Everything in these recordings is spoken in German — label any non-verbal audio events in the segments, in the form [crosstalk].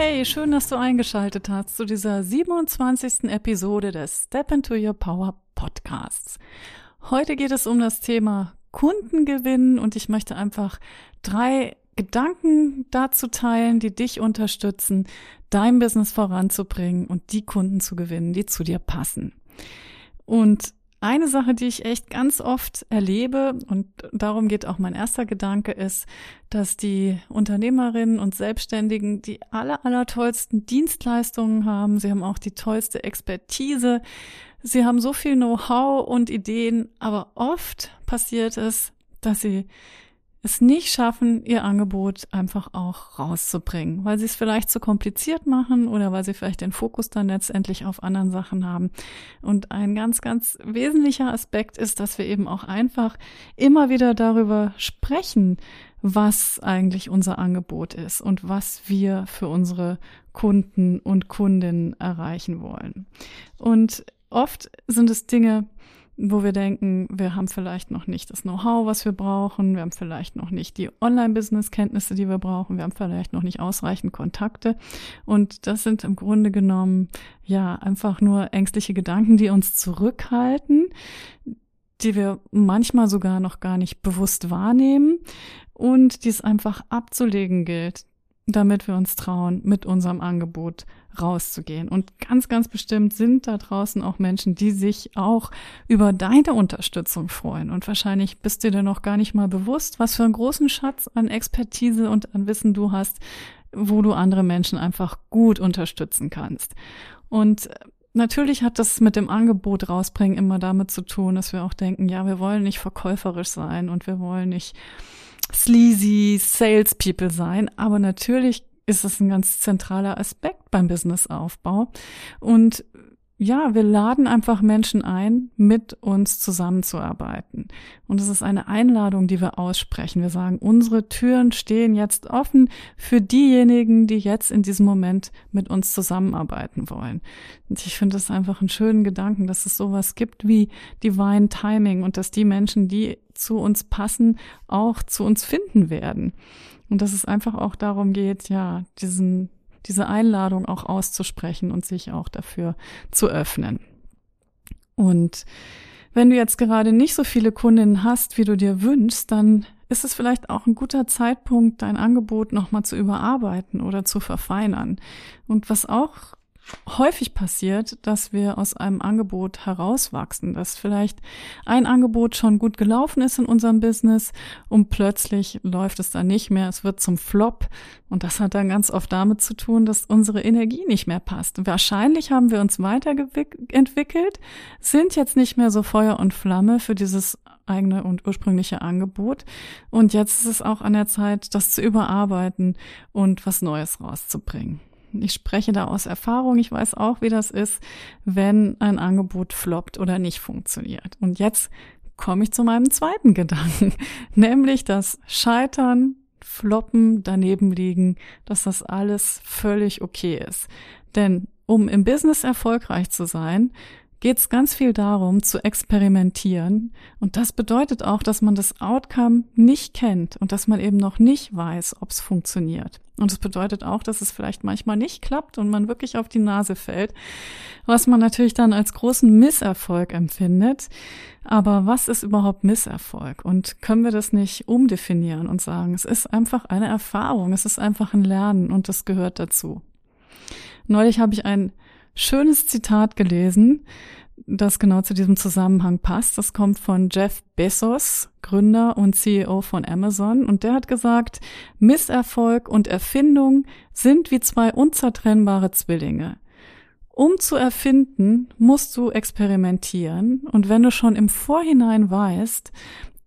Hey, schön, dass du eingeschaltet hast zu dieser 27. Episode des Step into Your Power Podcasts. Heute geht es um das Thema Kundengewinn und ich möchte einfach drei Gedanken dazu teilen, die dich unterstützen, dein Business voranzubringen und die Kunden zu gewinnen, die zu dir passen. Und eine Sache, die ich echt ganz oft erlebe, und darum geht auch mein erster Gedanke, ist, dass die Unternehmerinnen und Selbstständigen die aller, aller tollsten Dienstleistungen haben. Sie haben auch die tollste Expertise. Sie haben so viel Know-how und Ideen, aber oft passiert es, dass sie es nicht schaffen, ihr Angebot einfach auch rauszubringen, weil sie es vielleicht zu kompliziert machen oder weil sie vielleicht den Fokus dann letztendlich auf anderen Sachen haben. Und ein ganz, ganz wesentlicher Aspekt ist, dass wir eben auch einfach immer wieder darüber sprechen, was eigentlich unser Angebot ist und was wir für unsere Kunden und Kundinnen erreichen wollen. Und oft sind es Dinge, wo wir denken, wir haben vielleicht noch nicht das Know-how, was wir brauchen, wir haben vielleicht noch nicht die Online-Business-Kenntnisse, die wir brauchen, wir haben vielleicht noch nicht ausreichend Kontakte. Und das sind im Grunde genommen ja einfach nur ängstliche Gedanken, die uns zurückhalten, die wir manchmal sogar noch gar nicht bewusst wahrnehmen und die es einfach abzulegen gilt, damit wir uns trauen, mit unserem Angebot rauszugehen. Und ganz, ganz bestimmt sind da draußen auch Menschen, die sich auch über deine Unterstützung freuen. Und wahrscheinlich bist du dir noch gar nicht mal bewusst, was für einen großen Schatz an Expertise und an Wissen du hast, wo du andere Menschen einfach gut unterstützen kannst. Und Natürlich hat das mit dem Angebot rausbringen immer damit zu tun, dass wir auch denken, ja, wir wollen nicht verkäuferisch sein und wir wollen nicht sleazy Salespeople sein, aber natürlich ist es ein ganz zentraler Aspekt beim Businessaufbau. Und ja, wir laden einfach Menschen ein, mit uns zusammenzuarbeiten. Und es ist eine Einladung, die wir aussprechen. Wir sagen, unsere Türen stehen jetzt offen für diejenigen, die jetzt in diesem Moment mit uns zusammenarbeiten wollen. Und ich finde es einfach einen schönen Gedanken, dass es sowas gibt wie Divine Timing und dass die Menschen, die zu uns passen, auch zu uns finden werden. Und dass es einfach auch darum geht, ja, diesen diese Einladung auch auszusprechen und sich auch dafür zu öffnen. Und wenn du jetzt gerade nicht so viele Kundinnen hast, wie du dir wünschst, dann ist es vielleicht auch ein guter Zeitpunkt, dein Angebot nochmal zu überarbeiten oder zu verfeinern. Und was auch häufig passiert, dass wir aus einem Angebot herauswachsen, dass vielleicht ein Angebot schon gut gelaufen ist in unserem Business und plötzlich läuft es dann nicht mehr, es wird zum Flop und das hat dann ganz oft damit zu tun, dass unsere Energie nicht mehr passt. Wahrscheinlich haben wir uns weiterentwickelt, sind jetzt nicht mehr so Feuer und Flamme für dieses eigene und ursprüngliche Angebot. Und jetzt ist es auch an der Zeit, das zu überarbeiten und was Neues rauszubringen. Ich spreche da aus Erfahrung. Ich weiß auch, wie das ist, wenn ein Angebot floppt oder nicht funktioniert. Und jetzt komme ich zu meinem zweiten Gedanken, [laughs] nämlich das Scheitern, Floppen, daneben liegen, dass das alles völlig okay ist. Denn um im Business erfolgreich zu sein, geht es ganz viel darum, zu experimentieren. Und das bedeutet auch, dass man das Outcome nicht kennt und dass man eben noch nicht weiß, ob es funktioniert. Und es bedeutet auch, dass es vielleicht manchmal nicht klappt und man wirklich auf die Nase fällt, was man natürlich dann als großen Misserfolg empfindet. Aber was ist überhaupt Misserfolg? Und können wir das nicht umdefinieren und sagen, es ist einfach eine Erfahrung, es ist einfach ein Lernen und das gehört dazu. Neulich habe ich ein schönes Zitat gelesen, das genau zu diesem Zusammenhang passt. Das kommt von Jeff Bezos, Gründer und CEO von Amazon. Und der hat gesagt, Misserfolg und Erfindung sind wie zwei unzertrennbare Zwillinge. Um zu erfinden, musst du experimentieren. Und wenn du schon im Vorhinein weißt,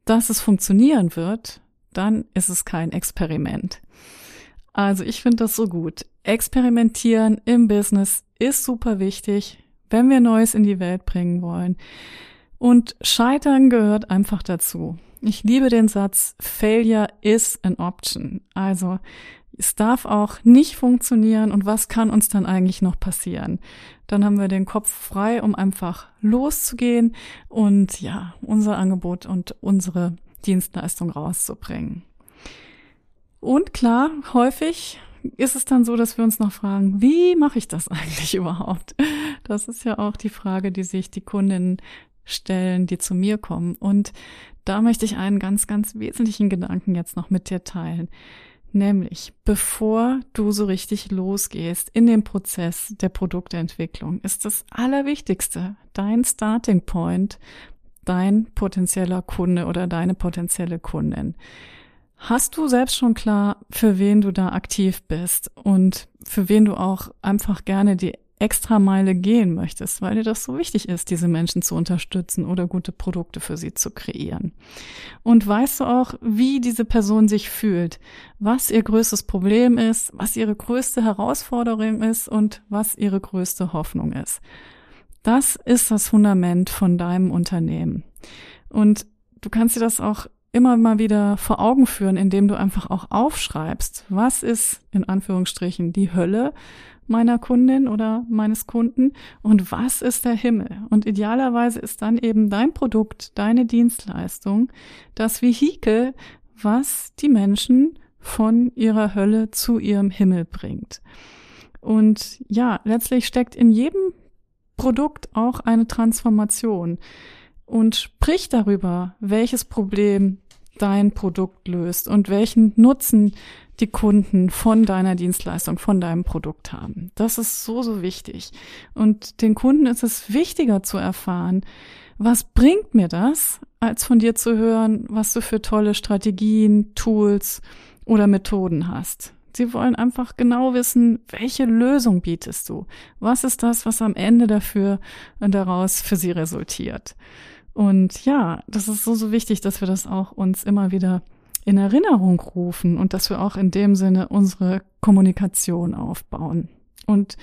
dass es funktionieren wird, dann ist es kein Experiment. Also ich finde das so gut. Experimentieren im Business ist super wichtig, wenn wir Neues in die Welt bringen wollen. Und Scheitern gehört einfach dazu. Ich liebe den Satz, Failure is an option. Also es darf auch nicht funktionieren und was kann uns dann eigentlich noch passieren? Dann haben wir den Kopf frei, um einfach loszugehen und ja, unser Angebot und unsere Dienstleistung rauszubringen. Und klar, häufig ist es dann so, dass wir uns noch fragen, wie mache ich das [laughs] eigentlich überhaupt? Das ist ja auch die Frage, die sich die Kundinnen stellen, die zu mir kommen. Und da möchte ich einen ganz, ganz wesentlichen Gedanken jetzt noch mit dir teilen. Nämlich, bevor du so richtig losgehst in den Prozess der Produktentwicklung, ist das Allerwichtigste, dein Starting Point, dein potenzieller Kunde oder deine potenzielle Kundin. Hast du selbst schon klar, für wen du da aktiv bist und für wen du auch einfach gerne die Extrameile gehen möchtest, weil dir das so wichtig ist, diese Menschen zu unterstützen oder gute Produkte für sie zu kreieren. Und weißt du auch, wie diese Person sich fühlt, was ihr größtes Problem ist, was ihre größte Herausforderung ist und was ihre größte Hoffnung ist. Das ist das Fundament von deinem Unternehmen. Und du kannst dir das auch immer mal wieder vor Augen führen, indem du einfach auch aufschreibst, was ist in Anführungsstrichen die Hölle meiner Kundin oder meines Kunden und was ist der Himmel? Und idealerweise ist dann eben dein Produkt, deine Dienstleistung das Vehikel, was die Menschen von ihrer Hölle zu ihrem Himmel bringt. Und ja, letztlich steckt in jedem Produkt auch eine Transformation und sprich darüber, welches Problem dein Produkt löst und welchen Nutzen die Kunden von deiner Dienstleistung, von deinem Produkt haben. Das ist so, so wichtig. Und den Kunden ist es wichtiger zu erfahren, was bringt mir das, als von dir zu hören, was du für tolle Strategien, Tools oder Methoden hast. Sie wollen einfach genau wissen, welche Lösung bietest du? Was ist das, was am Ende dafür und daraus für sie resultiert? Und ja, das ist so, so wichtig, dass wir das auch uns immer wieder in Erinnerung rufen und dass wir auch in dem Sinne unsere Kommunikation aufbauen. Und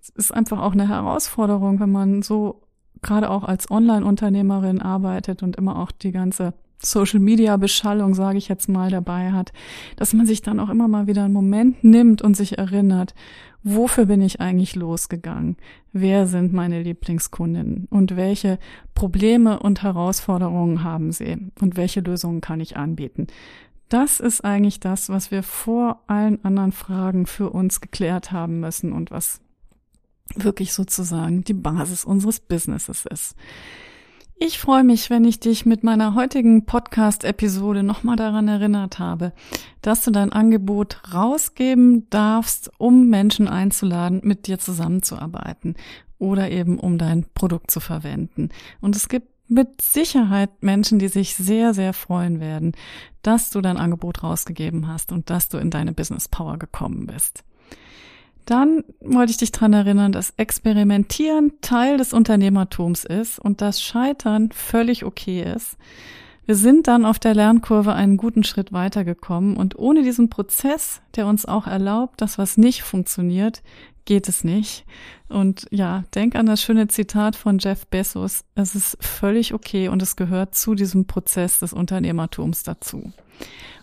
es ist einfach auch eine Herausforderung, wenn man so gerade auch als Online-Unternehmerin arbeitet und immer auch die ganze Social-Media-Beschallung, sage ich jetzt mal, dabei hat, dass man sich dann auch immer mal wieder einen Moment nimmt und sich erinnert, wofür bin ich eigentlich losgegangen? Wer sind meine Lieblingskundinnen? Und welche Probleme und Herausforderungen haben sie? Und welche Lösungen kann ich anbieten? Das ist eigentlich das, was wir vor allen anderen Fragen für uns geklärt haben müssen und was wirklich sozusagen die Basis unseres Businesses ist. Ich freue mich, wenn ich dich mit meiner heutigen Podcast-Episode nochmal daran erinnert habe, dass du dein Angebot rausgeben darfst, um Menschen einzuladen, mit dir zusammenzuarbeiten oder eben um dein Produkt zu verwenden. Und es gibt mit Sicherheit Menschen, die sich sehr, sehr freuen werden, dass du dein Angebot rausgegeben hast und dass du in deine Business Power gekommen bist. Dann wollte ich dich dran erinnern, dass Experimentieren Teil des Unternehmertums ist und das Scheitern völlig okay ist. Wir sind dann auf der Lernkurve einen guten Schritt weitergekommen und ohne diesen Prozess, der uns auch erlaubt, dass was nicht funktioniert, geht es nicht. Und ja, denk an das schöne Zitat von Jeff Bezos. Es ist völlig okay und es gehört zu diesem Prozess des Unternehmertums dazu.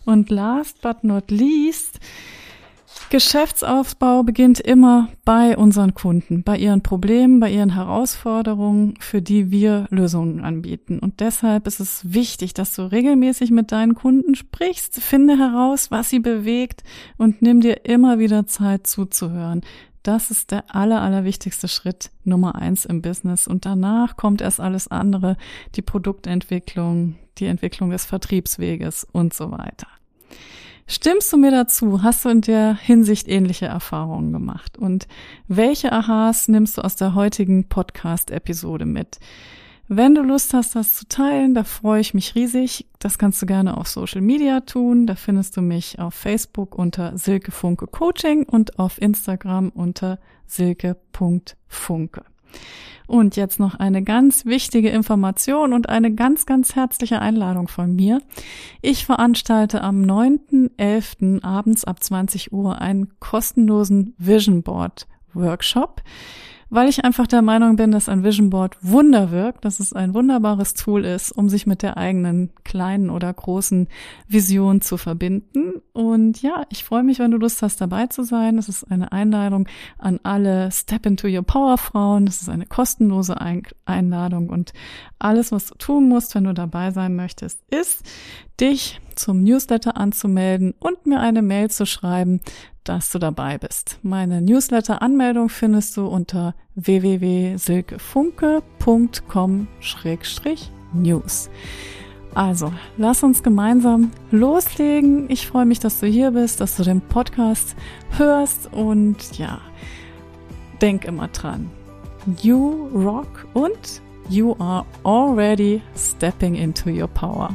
Und last but not least, Geschäftsaufbau beginnt immer bei unseren Kunden, bei ihren Problemen, bei ihren Herausforderungen, für die wir Lösungen anbieten. Und deshalb ist es wichtig, dass du regelmäßig mit deinen Kunden sprichst, finde heraus, was sie bewegt und nimm dir immer wieder Zeit zuzuhören. Das ist der aller, allerwichtigste Schritt Nummer eins im Business. Und danach kommt erst alles andere, die Produktentwicklung, die Entwicklung des Vertriebsweges und so weiter. Stimmst du mir dazu? Hast du in der Hinsicht ähnliche Erfahrungen gemacht? Und welche Aha's nimmst du aus der heutigen Podcast-Episode mit? Wenn du Lust hast, das zu teilen, da freue ich mich riesig. Das kannst du gerne auf Social Media tun. Da findest du mich auf Facebook unter Silke Funke Coaching und auf Instagram unter silke.funke. Und jetzt noch eine ganz wichtige Information und eine ganz, ganz herzliche Einladung von mir. Ich veranstalte am 9.11. abends ab 20 Uhr einen kostenlosen Vision Board Workshop weil ich einfach der Meinung bin, dass ein Vision Board Wunder wirkt, dass es ein wunderbares Tool ist, um sich mit der eigenen kleinen oder großen Vision zu verbinden. Und ja, ich freue mich, wenn du Lust hast, dabei zu sein. Es ist eine Einladung an alle Step into Your Power Frauen. Es ist eine kostenlose Einladung und alles, was du tun musst, wenn du dabei sein möchtest, ist, dich zum Newsletter anzumelden und mir eine Mail zu schreiben, dass du dabei bist. Meine Newsletter-Anmeldung findest du unter www.silkefunke.com-news. Also, lass uns gemeinsam loslegen. Ich freue mich, dass du hier bist, dass du den Podcast hörst und ja, denk immer dran. You rock und you are already stepping into your power.